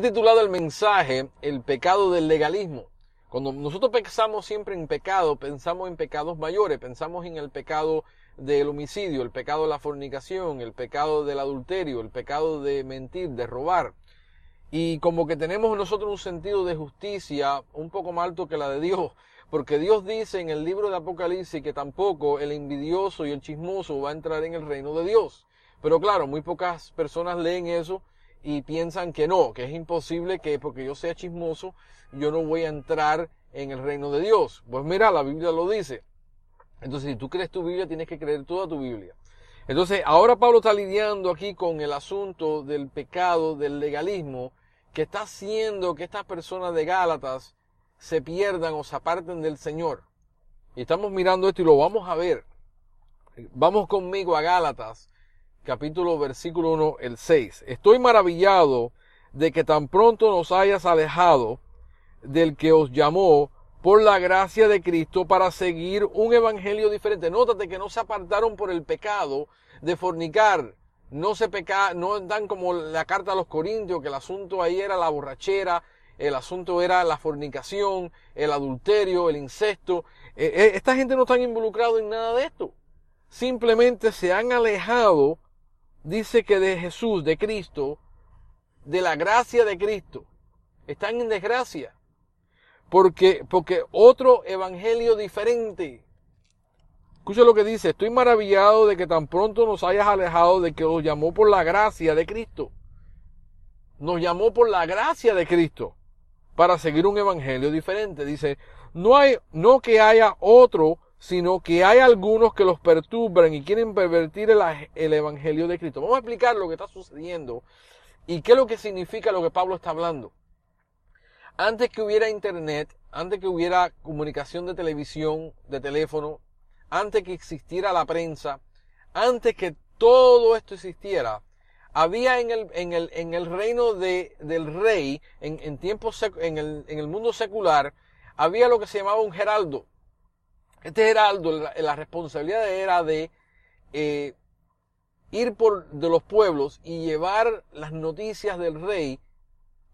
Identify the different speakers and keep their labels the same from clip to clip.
Speaker 1: Titulado el mensaje El pecado del legalismo. Cuando nosotros pensamos siempre en pecado, pensamos en pecados mayores, pensamos en el pecado del homicidio, el pecado de la fornicación, el pecado del adulterio, el pecado de mentir, de robar. Y como que tenemos nosotros un sentido de justicia un poco más alto que la de Dios, porque Dios dice en el libro de Apocalipsis que tampoco el envidioso y el chismoso va a entrar en el reino de Dios. Pero claro, muy pocas personas leen eso y piensan que no, que es imposible que porque yo sea chismoso, yo no voy a entrar en el reino de Dios. Pues mira, la Biblia lo dice. Entonces, si tú crees tu Biblia, tienes que creer toda tu Biblia. Entonces, ahora Pablo está lidiando aquí con el asunto del pecado, del legalismo, que está haciendo que estas personas de Gálatas se pierdan o se aparten del Señor. Y estamos mirando esto y lo vamos a ver. Vamos conmigo a Gálatas, capítulo versículo 1, el 6. Estoy maravillado de que tan pronto nos hayas alejado del que os llamó por la gracia de Cristo para seguir un evangelio diferente. Nótate que no se apartaron por el pecado de fornicar. No se peca, no dan como la carta a los corintios, que el asunto ahí era la borrachera, el asunto era la fornicación, el adulterio, el incesto. Eh, eh, esta gente no está involucrada en nada de esto. Simplemente se han alejado dice que de Jesús, de Cristo, de la gracia de Cristo, están en desgracia. Porque, porque otro evangelio diferente. Escucha lo que dice, estoy maravillado de que tan pronto nos hayas alejado de que os llamó por la gracia de Cristo. Nos llamó por la gracia de Cristo para seguir un evangelio diferente. Dice, no hay, no que haya otro sino que hay algunos que los perturban y quieren pervertir el, Evangelio de Cristo. Vamos a explicar lo que está sucediendo y qué es lo que significa lo que Pablo está hablando. Antes que hubiera internet, antes que hubiera comunicación de televisión, de teléfono, antes que existiera la prensa, antes que todo esto existiera, había en el, en el, en el reino de, del rey, en, en, tiempos, en, el, en el mundo secular, había lo que se llamaba un geraldo. Este heraldo, la, responsabilidad era de eh, ir por de los pueblos y llevar las noticias del rey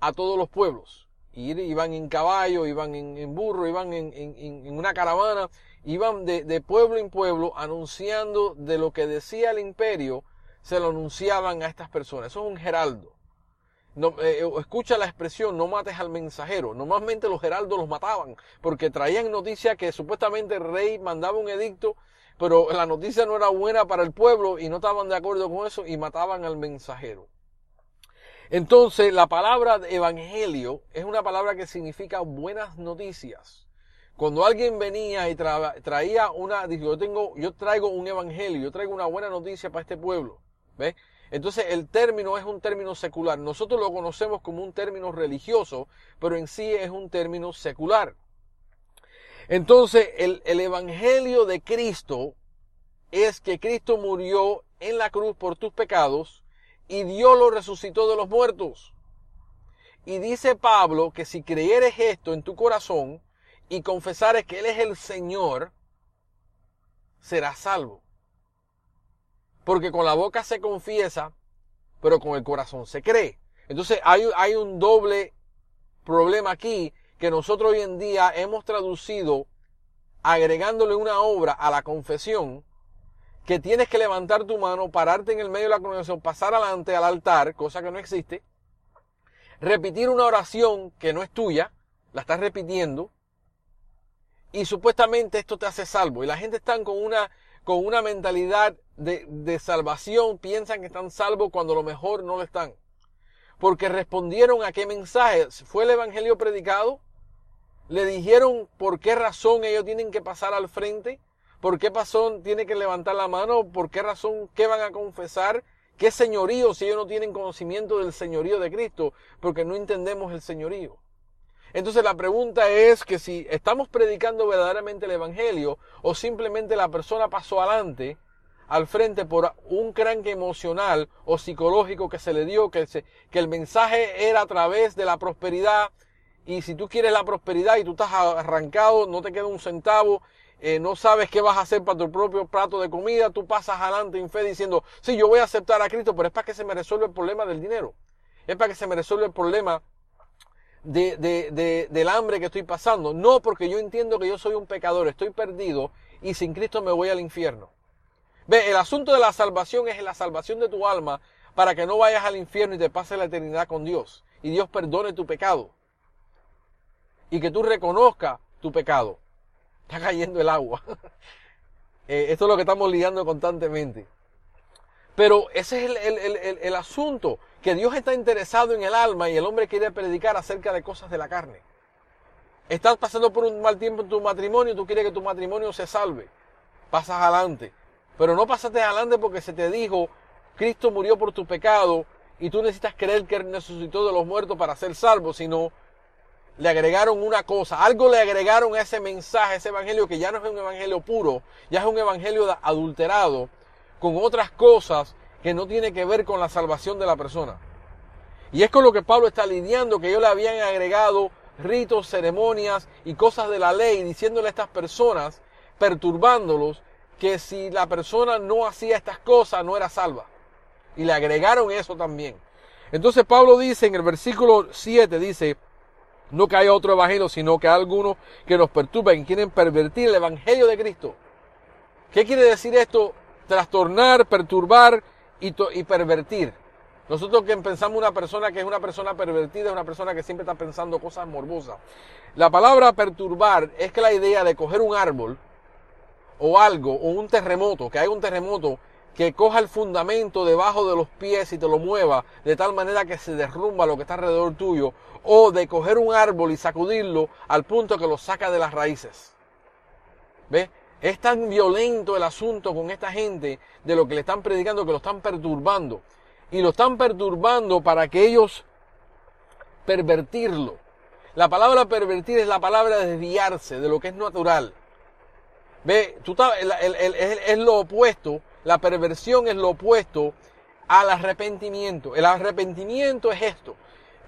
Speaker 1: a todos los pueblos. Iban en caballo, iban en, burro, iban en, una caravana, iban de, de, pueblo en pueblo anunciando de lo que decía el imperio, se lo anunciaban a estas personas. Eso es un heraldo. No, eh, escucha la expresión, no mates al mensajero. Normalmente los heraldos los mataban porque traían noticia que supuestamente el rey mandaba un edicto, pero la noticia no era buena para el pueblo y no estaban de acuerdo con eso y mataban al mensajero. Entonces, la palabra evangelio es una palabra que significa buenas noticias. Cuando alguien venía y traía una, yo tengo, yo traigo un evangelio, yo traigo una buena noticia para este pueblo. ¿Ves? Entonces el término es un término secular. Nosotros lo conocemos como un término religioso, pero en sí es un término secular. Entonces el, el Evangelio de Cristo es que Cristo murió en la cruz por tus pecados y Dios lo resucitó de los muertos. Y dice Pablo que si creyeres esto en tu corazón y confesares que Él es el Señor, serás salvo. Porque con la boca se confiesa, pero con el corazón se cree. Entonces hay, hay un doble problema aquí que nosotros hoy en día hemos traducido agregándole una obra a la confesión que tienes que levantar tu mano, pararte en el medio de la congregación, pasar adelante al altar, cosa que no existe, repetir una oración que no es tuya, la estás repitiendo, y supuestamente esto te hace salvo. Y la gente está con una con una mentalidad de, salvación piensan que están salvos cuando lo mejor no lo están. Porque respondieron a qué mensaje. ¿Fue el Evangelio predicado? ¿Le dijeron por qué razón ellos tienen que pasar al frente? ¿Por qué razón tienen que levantar la mano? ¿Por qué razón qué van a confesar? ¿Qué señorío si ellos no tienen conocimiento del señorío de Cristo? Porque no entendemos el señorío. Entonces la pregunta es que si estamos predicando verdaderamente el Evangelio o simplemente la persona pasó adelante, al frente por un cranque emocional o psicológico que se le dio, que, el mensaje era a través de la prosperidad y si tú quieres la prosperidad y tú estás arrancado, no te queda un centavo, eh, no sabes qué vas a hacer para tu propio plato de comida, tú pasas adelante en fe diciendo, sí, yo voy a aceptar a Cristo, pero es para que se me resuelva el problema del dinero es para que se me resuelva el problema de, de, del hambre que estoy pasando. No porque yo entiendo que yo soy un pecador, estoy perdido y sin Cristo me voy al infierno. Ve, el asunto de la salvación es la salvación de tu alma para que no vayas al infierno y te pases la eternidad con Dios. Y Dios perdone tu pecado. Y que tú reconozcas tu pecado. Está cayendo el agua. Eh, esto es lo que estamos lidiando constantemente. Pero ese es el, el, el, asunto, que Dios está interesado en el alma y el hombre quiere predicar acerca de cosas de la carne. Estás pasando por un mal tiempo en tu matrimonio tú quieres que tu matrimonio se salve. Pasas adelante. Pero no pasaste adelante porque se te dijo, Cristo murió por tu pecado y tú necesitas creer que resucitó de los muertos para ser salvo, sino le agregaron una cosa, algo le agregaron a ese mensaje, a ese evangelio que ya no es un evangelio puro, ya es un evangelio adulterado con otras cosas que no tiene que ver con la salvación de la persona. Y es con lo que Pablo está lidiando, que ellos le habían agregado ritos, ceremonias y cosas de la ley, diciéndole a estas personas, perturbándolos, que si la persona no hacía estas cosas no era salva. Y le agregaron eso también. Entonces Pablo dice en el versículo 7, dice, no que haya otro evangelio, sino que hay algunos que nos perturban, y quieren pervertir el evangelio de Cristo. ¿Qué quiere decir esto? Trastornar, perturbar y, y pervertir. Nosotros que pensamos una persona que es una persona pervertida, es una persona que siempre está pensando cosas morbosas. La palabra perturbar es que la idea de coger un árbol o algo, o un terremoto, que hay un terremoto que coja el fundamento debajo de los pies y te lo mueva de tal manera que se derrumba lo que está alrededor tuyo, o de coger un árbol y sacudirlo al punto que lo saca de las raíces. ¿Ves? Es tan violento el asunto con esta gente de lo que le están predicando que lo están perturbando. Y lo están perturbando para que ellos pervertirlo. La palabra pervertir es la palabra desviarse de lo que es natural. Ve, tú es lo opuesto la perversión es lo opuesto al arrepentimiento. El arrepentimiento es esto,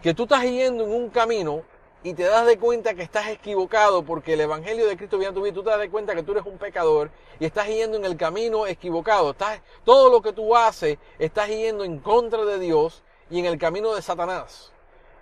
Speaker 1: que tú estás yendo en un camino y te das de cuenta que estás equivocado porque el Evangelio de Cristo viene a tu vida, tú te das de cuenta que tú eres un pecador y estás yendo en el camino equivocado. Estás, todo lo que tú haces, estás yendo en contra de Dios y en el camino de Satanás.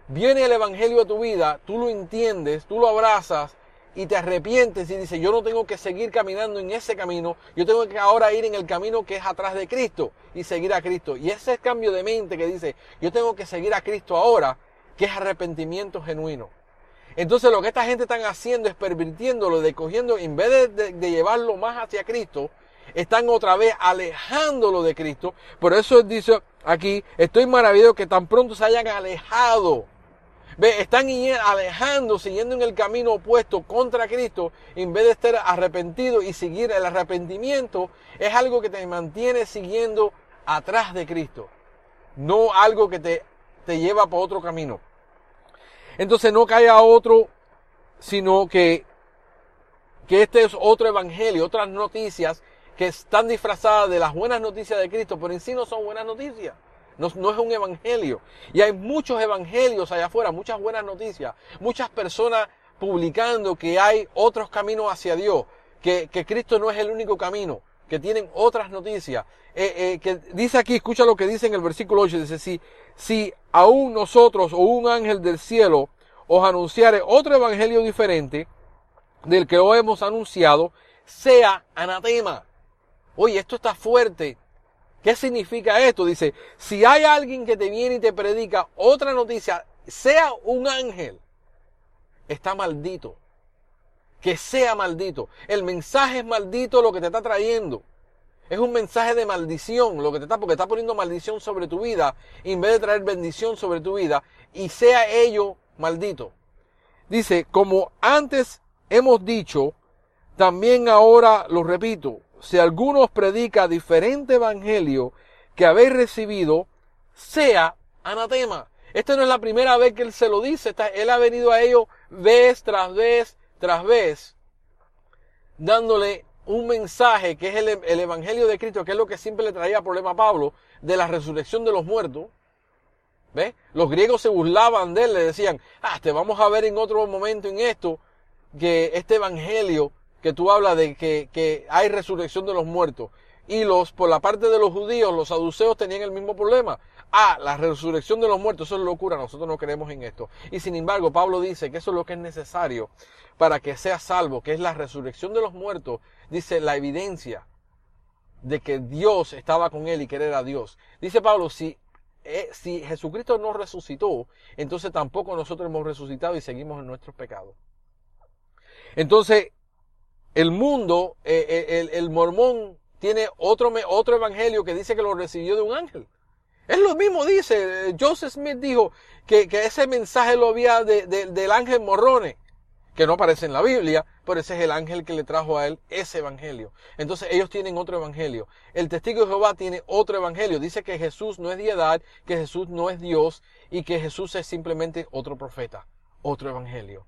Speaker 1: Viene el Evangelio a tu vida, tú lo entiendes, tú lo abrazas y te arrepientes y dices, yo no tengo que seguir caminando en ese camino, yo tengo que ahora ir en el camino que es atrás de Cristo y seguir a Cristo. Y ese cambio de mente que dice, yo tengo que seguir a Cristo ahora, que es arrepentimiento genuino. Entonces lo que esta gente están haciendo es pervirtiéndolo, de cogiendo, en vez de, de llevarlo más hacia Cristo, están otra vez alejándolo de Cristo. Por eso dice aquí, estoy maravillado que tan pronto se hayan alejado Ve, están alejando, siguiendo en el camino opuesto contra Cristo, en vez de estar arrepentido y seguir el arrepentimiento, es algo que te mantiene siguiendo atrás de Cristo, no algo que te, te lleva por otro camino. Entonces no caiga otro, sino que, que este es otro evangelio, otras noticias que están disfrazadas de las buenas noticias de Cristo, pero en sí no son buenas noticias. No, es un evangelio. Y hay muchos evangelios allá afuera, muchas buenas noticias, muchas personas publicando que hay otros caminos hacia Dios, que, que Cristo no es el único camino, que tienen otras noticias. Eh, eh, que dice aquí, escucha lo que dice en el versículo 8, dice, si, si aún nosotros o un ángel del cielo os anunciare otro evangelio diferente del que hoy hemos anunciado, sea anatema. Oye, esto está fuerte. ¿Qué significa esto? Dice, si hay alguien que te viene y te predica otra noticia, sea un ángel, está maldito. Que sea maldito. El mensaje es maldito lo que te está trayendo. Es un mensaje de maldición lo que te está, porque está poniendo maldición sobre tu vida, en vez de traer bendición sobre tu vida, y sea ello maldito. Dice, como antes hemos dicho, también ahora lo repito, si alguno os predica diferente evangelio que habéis recibido, sea anatema. Esta no es la primera vez que él se lo dice, él ha venido a ellos vez tras vez tras vez, dándole un mensaje que es el, el, evangelio de Cristo, que es lo que siempre le traía problema a Pablo, de la resurrección de los muertos. ¿Ves? Los griegos se burlaban de él, le decían, ah, te vamos a ver en otro momento en esto, que este evangelio que tú hablas de que, que hay resurrección de los muertos. Y los, por la parte de los judíos, los saduceos tenían el mismo problema. ah, la resurrección de los muertos, eso es locura, nosotros no creemos en esto. Y sin embargo, Pablo dice que eso es lo que es necesario para que sea salvo, que es la resurrección de los muertos, dice la evidencia de que Dios estaba con él y que él era Dios. Dice Pablo, si, eh, Jesucristo no resucitó, entonces tampoco nosotros hemos resucitado y seguimos en nuestros pecados. Entonces, el mundo, eh, eh, el, mormón tiene otro, otro evangelio que dice que lo recibió de un ángel. Es lo mismo dice, Joseph Smith dijo que, que ese mensaje lo había de, del ángel Morrone, que no aparece en la Biblia, pero ese es el ángel que le trajo a él ese evangelio. Entonces ellos tienen otro evangelio. El testigo de Jehová tiene otro evangelio. Dice que Jesús no es diedad, que Jesús no es Dios y que Jesús es simplemente otro profeta, otro evangelio.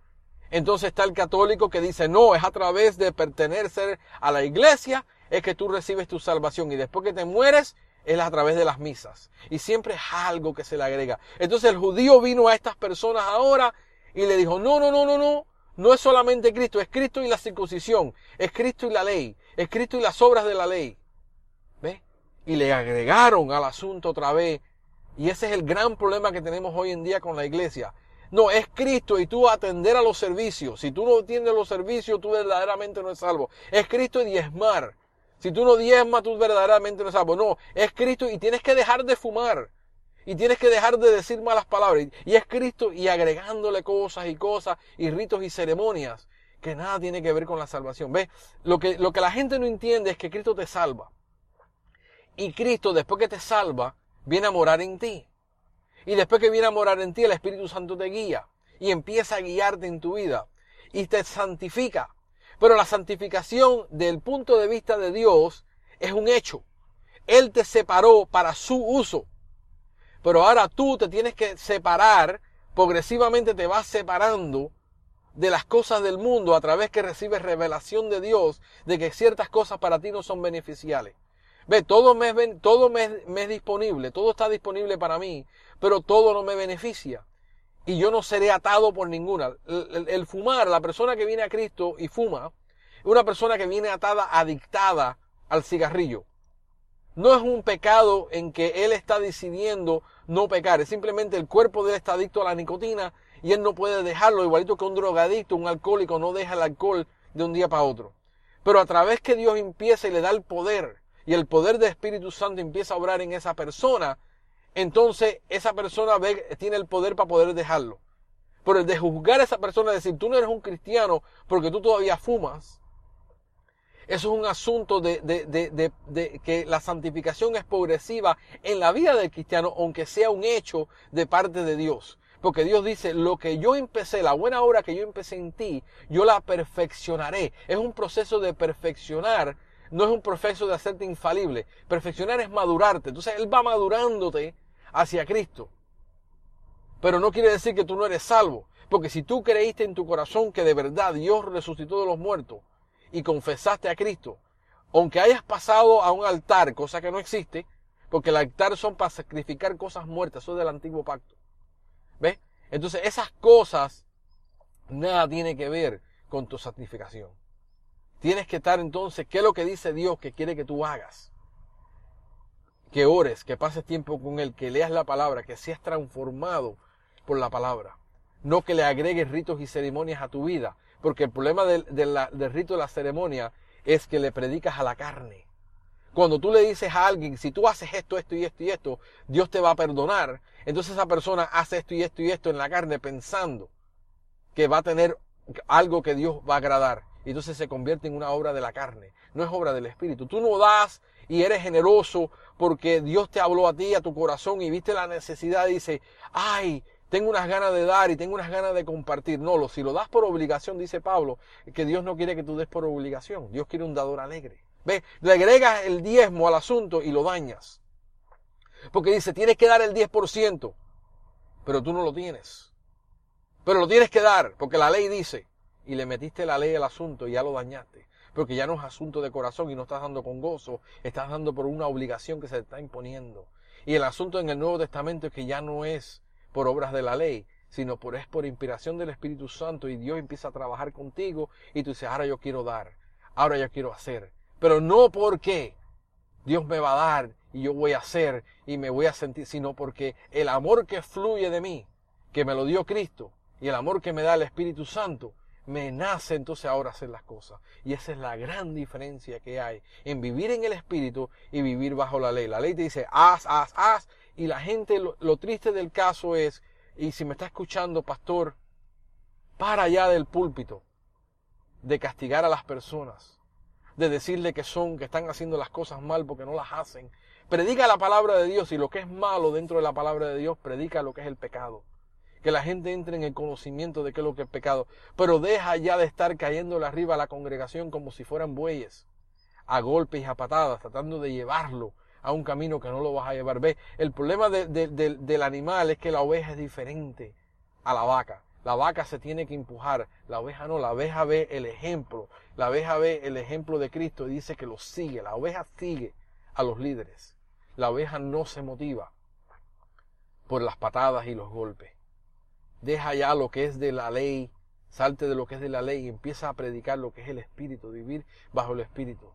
Speaker 1: Entonces está el católico que dice, no, es a través de pertenecer a la iglesia, es que tú recibes tu salvación y después que te mueres, es a través de las misas. Y siempre es algo que se le agrega. Entonces el judío vino a estas personas ahora y le dijo, no, no, no, no, no. No es solamente Cristo, es Cristo y la circuncisión, es Cristo y la ley, es Cristo y las obras de la ley. ¿Ve? Y le agregaron al asunto otra vez. Y ese es el gran problema que tenemos hoy en día con la iglesia. No, es Cristo y tú atender a los servicios. Si tú no atiendes los servicios, tú verdaderamente no eres salvo. Es Cristo y diezmar. Si tú no diezmas, tú verdaderamente no eres salvo. No, es Cristo y tienes que dejar de fumar. Y tienes que dejar de decir malas palabras. Y es Cristo y agregándole cosas y cosas y ritos y ceremonias que nada tiene que ver con la salvación. ¿Ves? Lo que, lo que la gente no entiende es que Cristo te salva. Y Cristo, después que te salva, viene a morar en ti. Y después que viene a morar en ti, el Espíritu Santo te guía. Y empieza a guiarte en tu vida. Y te santifica. Pero la santificación del punto de vista de Dios es un hecho. Él te separó para su uso. Pero ahora tú te tienes que separar, progresivamente te vas separando de las cosas del mundo a través que recibes revelación de Dios de que ciertas cosas para ti no son beneficiales. Ve, todo me, todo me, me es disponible, todo está disponible para mí, pero todo no me beneficia y yo no seré atado por ninguna. El, fumar, la persona que viene a Cristo y fuma, es una persona que viene atada, adictada al cigarrillo. No es un pecado en que él está decidiendo no pecar, es simplemente el cuerpo de él está adicto a la nicotina y él no puede dejarlo, igualito que un drogadicto, un alcohólico no deja el alcohol de un día para otro. Pero a través que Dios empieza y le da el poder, y el poder del Espíritu Santo empieza a obrar en esa persona, entonces esa persona tiene el poder para poder dejarlo. Pero el de juzgar a esa persona, decir, tú no eres un cristiano porque tú todavía fumas, eso es un asunto de, de, de, de, que la santificación es progresiva en la vida del cristiano, aunque sea un hecho de parte de Dios. Porque Dios dice, lo que yo empecé, la buena obra que yo empecé en ti, yo la perfeccionaré. Es un proceso de perfeccionar, no es un proceso de hacerte infalible. Perfeccionar es madurarte. Entonces Él va madurándote hacia Cristo. Pero no quiere decir que tú no eres salvo. Porque si tú creíste en tu corazón que de verdad Dios resucitó de los muertos y confesaste a Cristo, aunque hayas pasado a un altar, cosa que no existe, porque el altar son para sacrificar cosas muertas, eso es del antiguo pacto. ¿Ves? Entonces esas cosas nada tiene que ver con tu santificación. Tienes que estar entonces, ¿qué es lo que dice Dios que quiere que tú hagas? que ores, que pases tiempo con Él, que leas la palabra, que seas transformado por la palabra. No que le agregues ritos y ceremonias a tu vida, porque el problema del, del rito de la ceremonia es que le predicas a la carne. Cuando tú le dices a alguien, si tú haces esto, esto y esto y esto, Dios te va a perdonar. Entonces esa persona hace esto y esto y esto en la carne pensando que va a tener algo que Dios va a agradar. Y entonces se convierte en una obra de la carne, no es obra del Espíritu. Tú no das y eres generoso porque Dios te habló a ti, a tu corazón y viste la necesidad y dice, ay, tengo unas ganas de dar y tengo unas ganas de compartir. No, si lo das por obligación, dice Pablo, que Dios no quiere que tú des por obligación. Dios quiere un dador alegre. ¿Ves? Le agregas el diezmo al asunto y lo dañas. Porque dice, tienes que dar el 10%, pero tú no lo tienes. Pero lo tienes que dar, porque la ley dice, y le metiste la ley al asunto y ya lo dañaste porque ya no es asunto de corazón y no estás dando con gozo, estás dando por una obligación que se te está imponiendo. Y el asunto en el Nuevo Testamento es que ya no es por obras de la ley, sino por es por inspiración del Espíritu Santo y Dios empieza a trabajar contigo y tú dices, ahora yo quiero dar, ahora yo quiero hacer, pero no porque Dios me va a dar y yo voy a hacer y me voy a sentir, sino porque el amor que fluye de mí, que me lo dio Cristo, y el amor que me da el Espíritu Santo, me nace entonces ahora hacer las cosas. Y esa es la gran diferencia que hay en vivir en el Espíritu y vivir bajo la ley. La ley te dice, haz, haz, haz. Y la gente, lo, lo triste del caso es, y si me está escuchando, pastor, para allá del púlpito de castigar a las personas, de decirle que son, que están haciendo las cosas mal porque no las hacen. Predica la palabra de Dios y lo que es malo dentro de la palabra de Dios, predica lo que es el pecado. Que la gente entre en el conocimiento de qué es lo que es pecado. Pero deja ya de estar cayéndole arriba a la congregación como si fueran bueyes, a golpes y a patadas, tratando de llevarlo a un camino que no lo vas a llevar. Ve, el problema del animal es que la oveja es diferente a la vaca. La vaca se tiene que empujar, la oveja no, la oveja ve el ejemplo, la oveja ve el ejemplo de Cristo y dice que lo sigue, la oveja sigue a los líderes. La oveja no se motiva por las patadas y los golpes. Deja ya lo que es de la ley, salte de lo que es de la ley y empieza a predicar lo que es el Espíritu, vivir bajo el Espíritu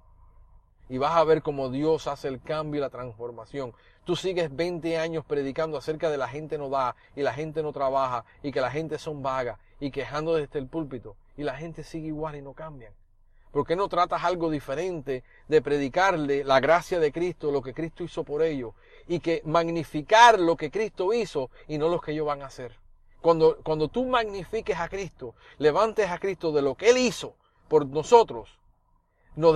Speaker 1: y vas a ver cómo Dios hace el cambio y la transformación. Tú sigues 20 años predicando acerca de la gente no da y la gente no trabaja y que la gente son vagas y quejando desde el púlpito y la gente sigue igual y no cambian. ¿Por qué no tratas algo diferente de predicarle la gracia de Cristo, lo que Cristo hizo por ellos y que magnificar lo que Cristo hizo y no lo que ellos van a hacer? Cuando, cuando tú magnifiques a Cristo, levantes a Cristo de lo que Él hizo por nosotros, nos,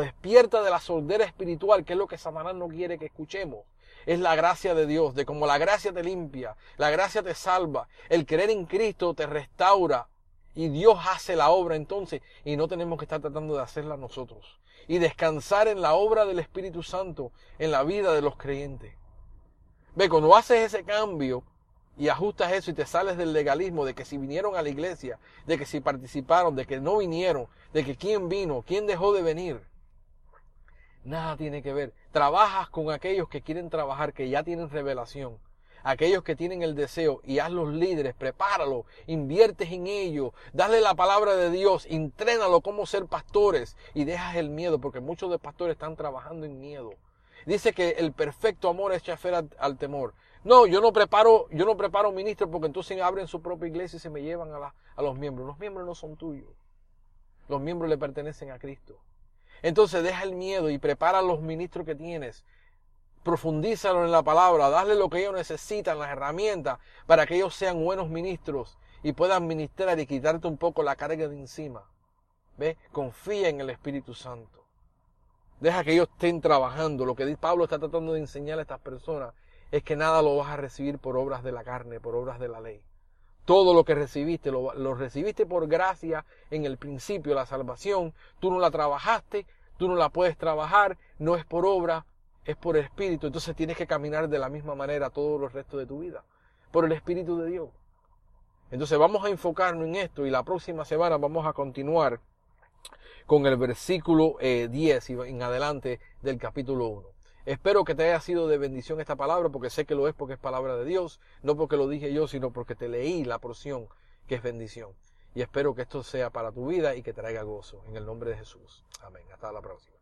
Speaker 1: despierta de la sordera espiritual, que es lo que Satanás no quiere que escuchemos. Es la gracia de Dios, de cómo la gracia te limpia, la gracia te salva, el creer en Cristo te restaura y Dios hace la obra entonces y no tenemos que estar tratando de hacerla nosotros. Y descansar en la obra del Espíritu Santo en la vida de los creyentes. Ve, cuando haces ese cambio, y ajustas eso y te sales del legalismo de que si vinieron a la iglesia, de que si participaron, de que no vinieron, de que quién vino, quién dejó de venir. Nada tiene que ver. Trabajas con aquellos que quieren trabajar, que ya tienen revelación. Aquellos que tienen el deseo y haz los líderes, prepáralo, inviertes en ello, dale la palabra de Dios, entrénalo cómo ser pastores y dejas el miedo, porque muchos de pastores están trabajando en miedo. Dice que el perfecto amor es chafer al temor. No, yo no preparo, yo no preparo ministros porque entonces abren su propia iglesia y se me llevan a, a los miembros. Los miembros no son tuyos. Los miembros le pertenecen a Cristo. Entonces deja el miedo y prepara a los ministros que tienes. Profundízalo en la palabra, dale lo que ellos necesitan, las herramientas, para que ellos sean buenos ministros y puedan ministrar y quitarte un poco la carga de encima. ¿Ve? Confía en el Espíritu Santo. Deja que ellos estén trabajando. Lo que Pablo está tratando de enseñar a estas personas es que nada lo vas a recibir por obras de la carne, por obras de la ley. Todo lo que recibiste, lo, recibiste por gracia en el principio, la salvación. Tú no la trabajaste, tú no la puedes trabajar, no es por obra, es por Espíritu. Entonces tienes que caminar de la misma manera todo el resto de tu vida, por el Espíritu de Dios. Entonces vamos a enfocarnos en esto y la próxima semana vamos a continuar con el versículo 10 eh, y en adelante del capítulo 1. Espero que te haya sido de bendición esta palabra, porque sé que lo es porque es palabra de Dios, no porque lo dije yo, sino porque te leí la porción que es bendición. Y espero que esto sea para tu vida y que traiga gozo. En el nombre de Jesús. Amén. Hasta la próxima.